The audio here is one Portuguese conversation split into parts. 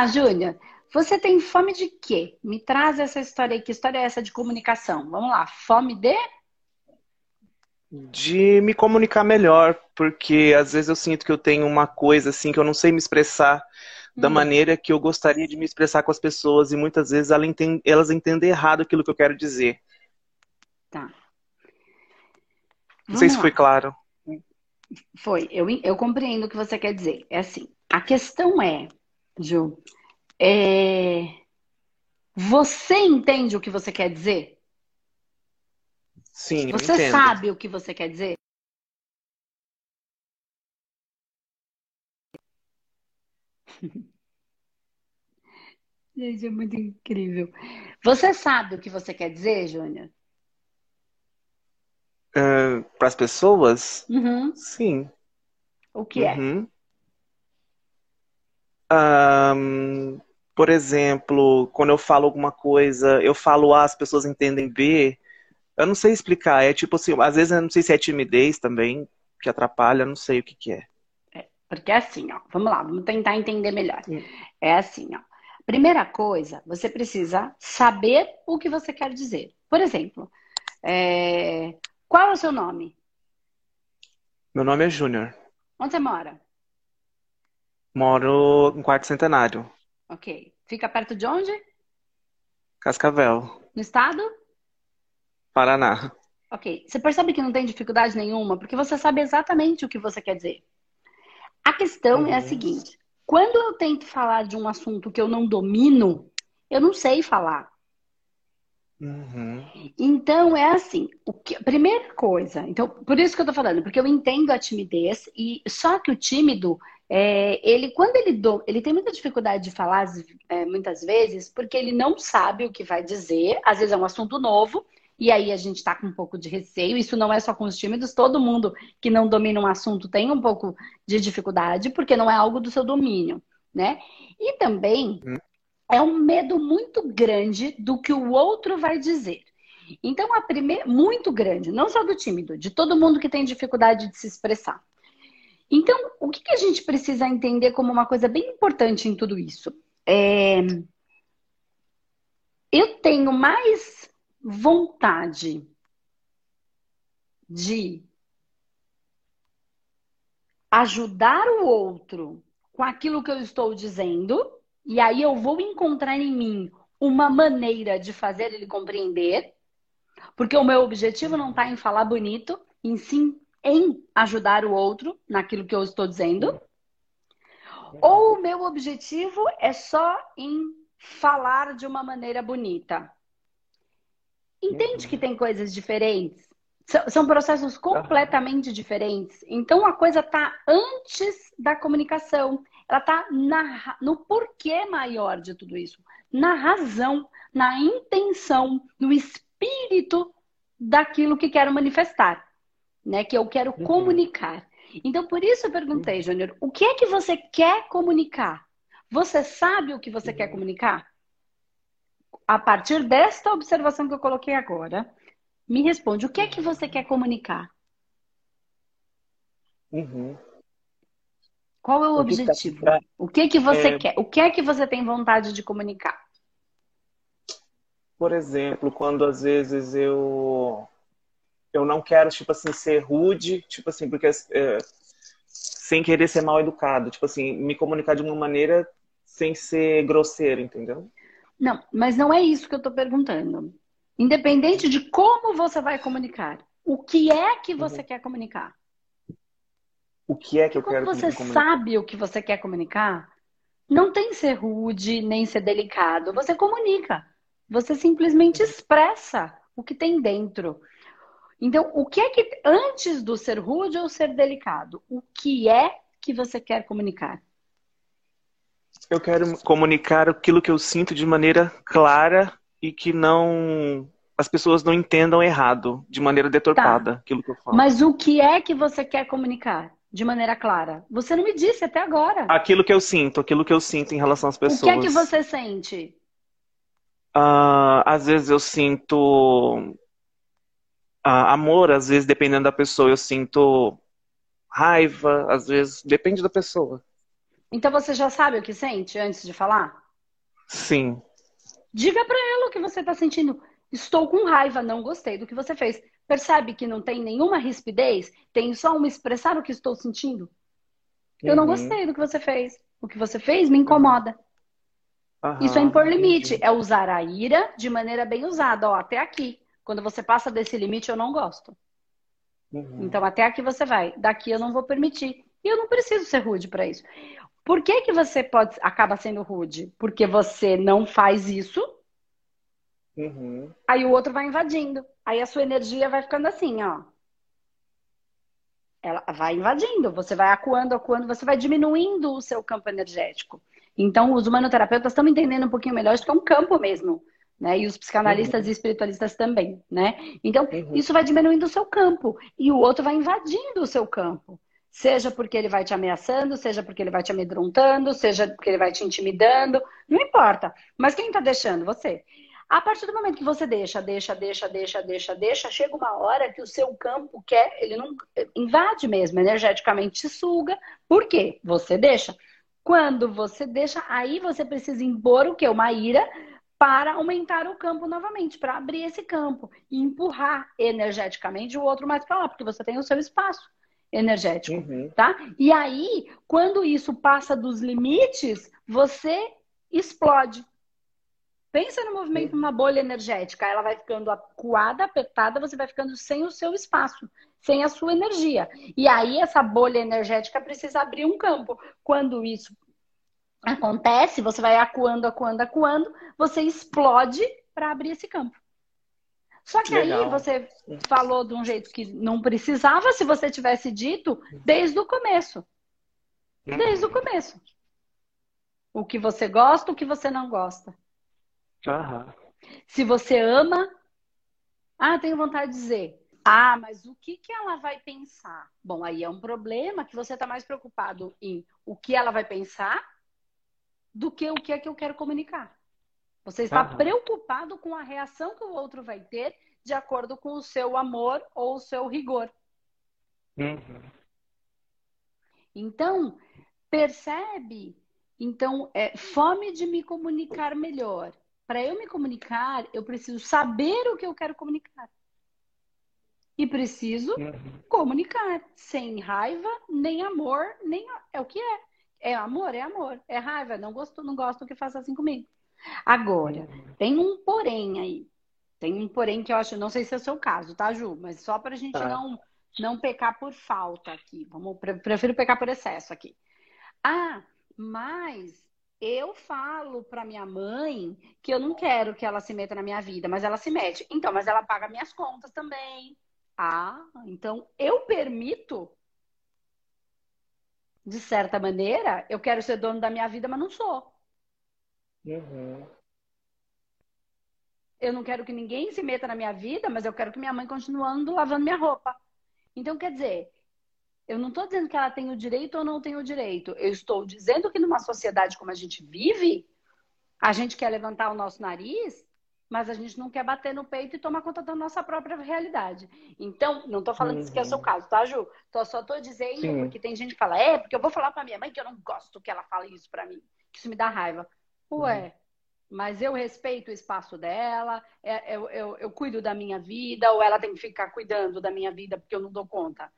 lá, Júlia. Você tem fome de quê? Me traz essa história aí. Que história é essa de comunicação? Vamos lá. Fome de? De me comunicar melhor, porque às vezes eu sinto que eu tenho uma coisa assim que eu não sei me expressar da hum. maneira que eu gostaria de me expressar com as pessoas e muitas vezes elas entendem errado aquilo que eu quero dizer. Tá. Não sei se foi claro. Foi. Eu, eu compreendo o que você quer dizer. É assim. A questão é, Ju, é... você entende o que você quer dizer? Sim, Você entendo. sabe o que você quer dizer? Gente, é muito incrível. Você sabe o que você quer dizer, Júnior? Uh, Para as pessoas? Uhum. Sim. O que é? Um, por exemplo, quando eu falo alguma coisa, eu falo A, as pessoas entendem B. Eu não sei explicar. É tipo assim, às vezes eu não sei se é timidez também que atrapalha, não sei o que, que é. é. Porque é assim, ó. Vamos lá, vamos tentar entender melhor. É assim, ó. Primeira coisa, você precisa saber o que você quer dizer. Por exemplo, é... qual é o seu nome? Meu nome é Júnior. Onde você mora? Moro em Quarto Centenário. Ok. Fica perto de onde? Cascavel. No estado? Paraná. Ok. Você percebe que não tem dificuldade nenhuma, porque você sabe exatamente o que você quer dizer. A questão uhum. é a uhum. seguinte: quando eu tento falar de um assunto que eu não domino, eu não sei falar. Uhum. Então é assim, o que, primeira coisa, então por isso que eu tô falando, porque eu entendo a timidez e só que o tímido é, ele, quando ele, do, ele tem muita dificuldade de falar, é, muitas vezes, porque ele não sabe o que vai dizer, às vezes é um assunto novo, e aí a gente está com um pouco de receio. Isso não é só com os tímidos, todo mundo que não domina um assunto tem um pouco de dificuldade, porque não é algo do seu domínio, né? E também hum. é um medo muito grande do que o outro vai dizer. Então, a primeira, muito grande, não só do tímido, de todo mundo que tem dificuldade de se expressar. Então, o que, que a gente precisa entender como uma coisa bem importante em tudo isso? É... Eu tenho mais vontade de ajudar o outro com aquilo que eu estou dizendo, e aí eu vou encontrar em mim uma maneira de fazer ele compreender, porque o meu objetivo não está em falar bonito, em sim em ajudar o outro naquilo que eu estou dizendo? Ou o meu objetivo é só em falar de uma maneira bonita? Entende que tem coisas diferentes? São processos completamente diferentes. Então a coisa está antes da comunicação. Ela está no porquê maior de tudo isso. Na razão, na intenção, no espírito daquilo que quero manifestar né? Que eu quero uhum. comunicar. Então, por isso eu perguntei, uhum. Júnior, o que é que você quer comunicar? Você sabe o que você uhum. quer comunicar? A partir desta observação que eu coloquei agora, me responde, o que é que você quer comunicar? Uhum. Qual é o, o objetivo? Tá... O que é que você é... quer? O que é que você tem vontade de comunicar? Por exemplo, quando às vezes eu eu não quero, tipo assim, ser rude, tipo assim, porque é, sem querer ser mal educado, tipo assim, me comunicar de uma maneira sem ser grosseiro, entendeu? Não, mas não é isso que eu estou perguntando. Independente de como você vai comunicar, o que é que você uhum. quer comunicar? O que é que eu Quando quero você comunicar? sabe o que você quer comunicar, não tem ser rude nem ser delicado. Você comunica. Você simplesmente expressa o que tem dentro. Então, o que é que, antes do ser rude ou ser delicado, o que é que você quer comunicar? Eu quero comunicar aquilo que eu sinto de maneira clara e que não as pessoas não entendam errado, de maneira deturpada, tá. aquilo que eu falo. Mas o que é que você quer comunicar de maneira clara? Você não me disse até agora. Aquilo que eu sinto, aquilo que eu sinto em relação às pessoas. O que é que você sente? Uh, às vezes eu sinto ah, amor, às vezes, dependendo da pessoa, eu sinto raiva, às vezes, depende da pessoa. Então você já sabe o que sente antes de falar? Sim. Diga para ela o que você está sentindo. Estou com raiva, não gostei do que você fez. Percebe que não tem nenhuma rispidez? Tem só um expressar o que estou sentindo? Eu não uhum. gostei do que você fez. O que você fez me incomoda. Uhum. Isso é impor limite. É usar a ira de maneira bem usada. Ó, até aqui. Quando você passa desse limite, eu não gosto. Uhum. Então, até aqui você vai. Daqui eu não vou permitir. E eu não preciso ser rude para isso. Por que, que você pode acaba sendo rude? Porque você não faz isso. Uhum. Aí o outro vai invadindo. Aí a sua energia vai ficando assim, ó. Ela vai invadindo, você vai acuando, acuando, você vai diminuindo o seu campo energético. Então, os humanoterapeutas estão entendendo um pouquinho melhor isso que é um campo mesmo, né? E os psicanalistas uhum. e espiritualistas também, né? Então, uhum. isso vai diminuindo o seu campo e o outro vai invadindo o seu campo. Seja porque ele vai te ameaçando, seja porque ele vai te amedrontando, seja porque ele vai te intimidando, não importa. Mas quem está deixando? Você. A partir do momento que você deixa, deixa, deixa, deixa, deixa, deixa, chega uma hora que o seu campo quer, ele não invade mesmo, energeticamente te suga. Por quê? Você deixa. Quando você deixa, aí você precisa impor o quê? Uma ira para aumentar o campo novamente, para abrir esse campo e empurrar energeticamente o outro mais para lá, porque você tem o seu espaço energético, uhum. tá? E aí, quando isso passa dos limites, você explode. Pensa no movimento de uma bolha energética. Ela vai ficando acuada, apertada, você vai ficando sem o seu espaço, sem a sua energia. E aí essa bolha energética precisa abrir um campo. Quando isso acontece, você vai acuando, acuando, acuando, você explode para abrir esse campo. Só que Legal. aí você falou de um jeito que não precisava se você tivesse dito desde o começo. Desde o começo. O que você gosta, o que você não gosta. Uhum. Se você ama, ah, tenho vontade de dizer. Ah, mas o que, que ela vai pensar? Bom, aí é um problema que você está mais preocupado em o que ela vai pensar do que o que é que eu quero comunicar. Você está uhum. preocupado com a reação que o outro vai ter de acordo com o seu amor ou o seu rigor. Uhum. Então, percebe? Então, é fome de me comunicar melhor para eu me comunicar, eu preciso saber o que eu quero comunicar. E preciso uhum. comunicar, sem raiva, nem amor, nem é o que é. É amor, é amor. É raiva, não gosto, não gosto que faça assim comigo. Agora, tem um porém aí. Tem um porém que eu acho, não sei se é o seu caso, tá, Ju? Mas só para a gente tá. não, não pecar por falta aqui. Vamos, prefiro pecar por excesso aqui. Ah, mas eu falo para minha mãe que eu não quero que ela se meta na minha vida, mas ela se mete. Então, mas ela paga minhas contas também. Ah, então eu permito. De certa maneira, eu quero ser dono da minha vida, mas não sou. Uhum. Eu não quero que ninguém se meta na minha vida, mas eu quero que minha mãe continuando lavando minha roupa. Então, quer dizer, eu não estou dizendo que ela tem o direito ou não tem o direito. Eu estou dizendo que numa sociedade como a gente vive, a gente quer levantar o nosso nariz, mas a gente não quer bater no peito e tomar conta da nossa própria realidade. Então, não estou falando uhum. que é o seu uhum. caso, tá, Ju? Tô, só estou dizendo, Sim. porque tem gente que fala, é, porque eu vou falar para minha mãe que eu não gosto que ela fale isso para mim, que isso me dá raiva. Ué, uhum. mas eu respeito o espaço dela, é, eu, eu, eu cuido da minha vida, ou ela tem que ficar cuidando da minha vida porque eu não dou conta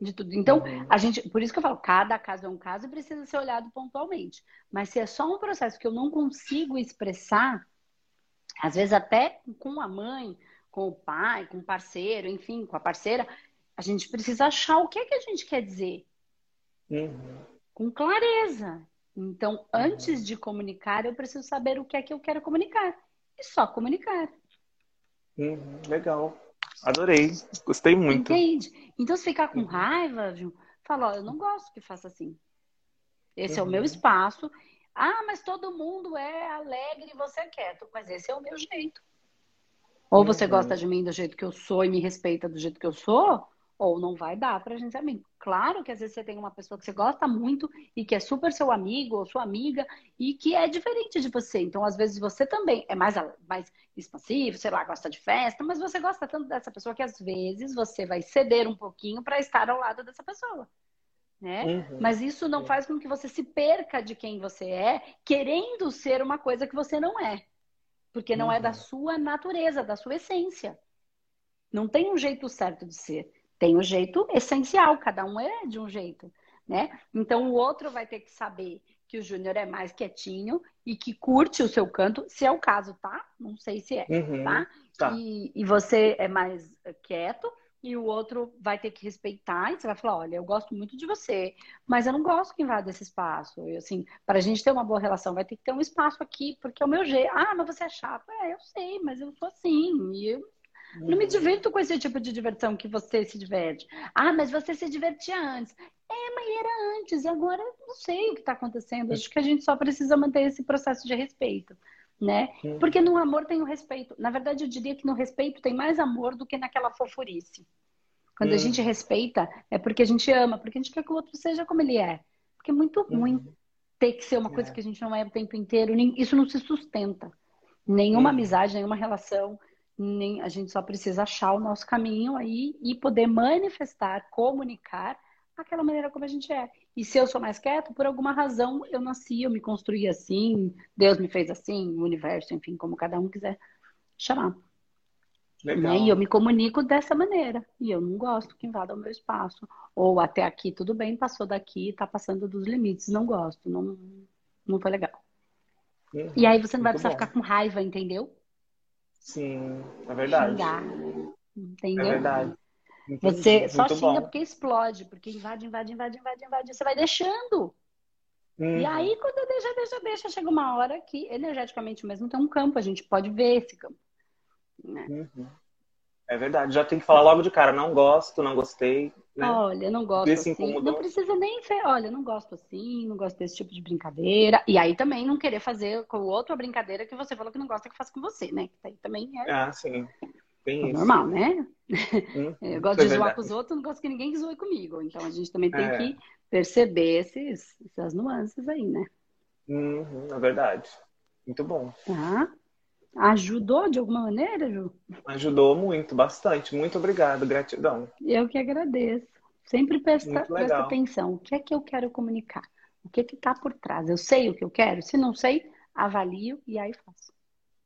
de tudo. Então, uhum. a gente, por isso que eu falo, cada caso é um caso e precisa ser olhado pontualmente. Mas se é só um processo que eu não consigo expressar, às vezes até com a mãe, com o pai, com o parceiro, enfim, com a parceira, a gente precisa achar o que é que a gente quer dizer. Uhum. Com clareza. Então, uhum. antes de comunicar, eu preciso saber o que é que eu quero comunicar. E só comunicar. Uhum. Legal. Adorei, gostei muito. Entende? Então, se ficar com uhum. raiva, viu? fala, ó, eu não gosto que faça assim. Esse é o meu uhum. espaço. Ah, mas todo mundo é alegre e você é quieto. Mas esse é o meu jeito. Ou você uhum. gosta de mim do jeito que eu sou e me respeita do jeito que eu sou, ou não vai dar pra gente ser amigo. Claro que às vezes você tem uma pessoa que você gosta muito e que é super seu amigo ou sua amiga e que é diferente de você. Então, às vezes você também é mais, mais expansivo, sei lá, gosta de festa, mas você gosta tanto dessa pessoa que às vezes você vai ceder um pouquinho para estar ao lado dessa pessoa. Né? Uhum. Mas isso não faz com que você se perca de quem você é, querendo ser uma coisa que você não é. Porque não uhum. é da uhum. sua natureza, da sua essência. Não tem um jeito certo de ser. Tem um jeito essencial, cada um é de um jeito, né? Então o outro vai ter que saber que o Júnior é mais quietinho e que curte o seu canto, se é o caso, tá? Não sei se é, uhum. tá? tá. E, e você é mais quieto e o outro vai ter que respeitar e você vai falar, olha, eu gosto muito de você, mas eu não gosto que invada esse espaço. E, assim, para a gente ter uma boa relação, vai ter que ter um espaço aqui, porque é o meu jeito. Ah, mas você é chato. É, eu sei, mas eu sou assim. E eu não me divirto com esse tipo de diversão que você se diverte. Ah, mas você se divertia antes. É, mas era antes, e agora não sei o que está acontecendo. Acho que a gente só precisa manter esse processo de respeito né? Porque no amor tem o respeito. Na verdade, eu diria que no respeito tem mais amor do que naquela fofurice. Quando a gente respeita, é porque a gente ama, porque a gente quer que o outro seja como ele é. Porque é muito uhum. ruim ter que ser uma coisa é. que a gente não é o tempo inteiro. Isso não se sustenta. Nenhuma uhum. amizade, nenhuma relação, nem a gente só precisa achar o nosso caminho aí e poder manifestar, comunicar aquela maneira como a gente é. E se eu sou mais quieto, por alguma razão eu nasci, eu me construí assim, Deus me fez assim, o universo, enfim, como cada um quiser chamar. Legal. Né? E eu me comunico dessa maneira. E eu não gosto que invada o meu espaço. Ou até aqui, tudo bem, passou daqui, tá passando dos limites, não gosto, não, não foi legal. Uhum. E aí você não vai precisar bom. ficar com raiva, entendeu? Sim, é verdade. Xingar, entendeu? É verdade. Você só xinga bom. porque explode, porque invade, invade, invade, invade, invade. Você vai deixando. Uhum. E aí, quando deixa, deixa, deixa, chega uma hora que energeticamente mesmo tem um campo, a gente pode ver esse campo. Né? Uhum. É verdade, já tem que falar logo de cara, não gosto, não gostei. Né? Olha, não gosto assim. Não precisa nem ser, olha, não gosto assim, não gosto desse tipo de brincadeira. E aí também não querer fazer com o outro a brincadeira que você falou que não gosta que faça com você, né? Que aí também é. Ah, sim. Tem é normal, né? Hum, eu gosto de é zoar com os outros, não gosto que ninguém zoe comigo. Então a gente também tem é. que perceber esses, essas nuances aí, né? Uhum, é verdade. Muito bom. Tá. Ajudou de alguma maneira, Ju? Ajudou muito, bastante. Muito obrigado, gratidão. Eu que agradeço. Sempre presta, presta atenção. O que é que eu quero comunicar? O que é que está por trás? Eu sei o que eu quero? Se não sei, avalio e aí faço.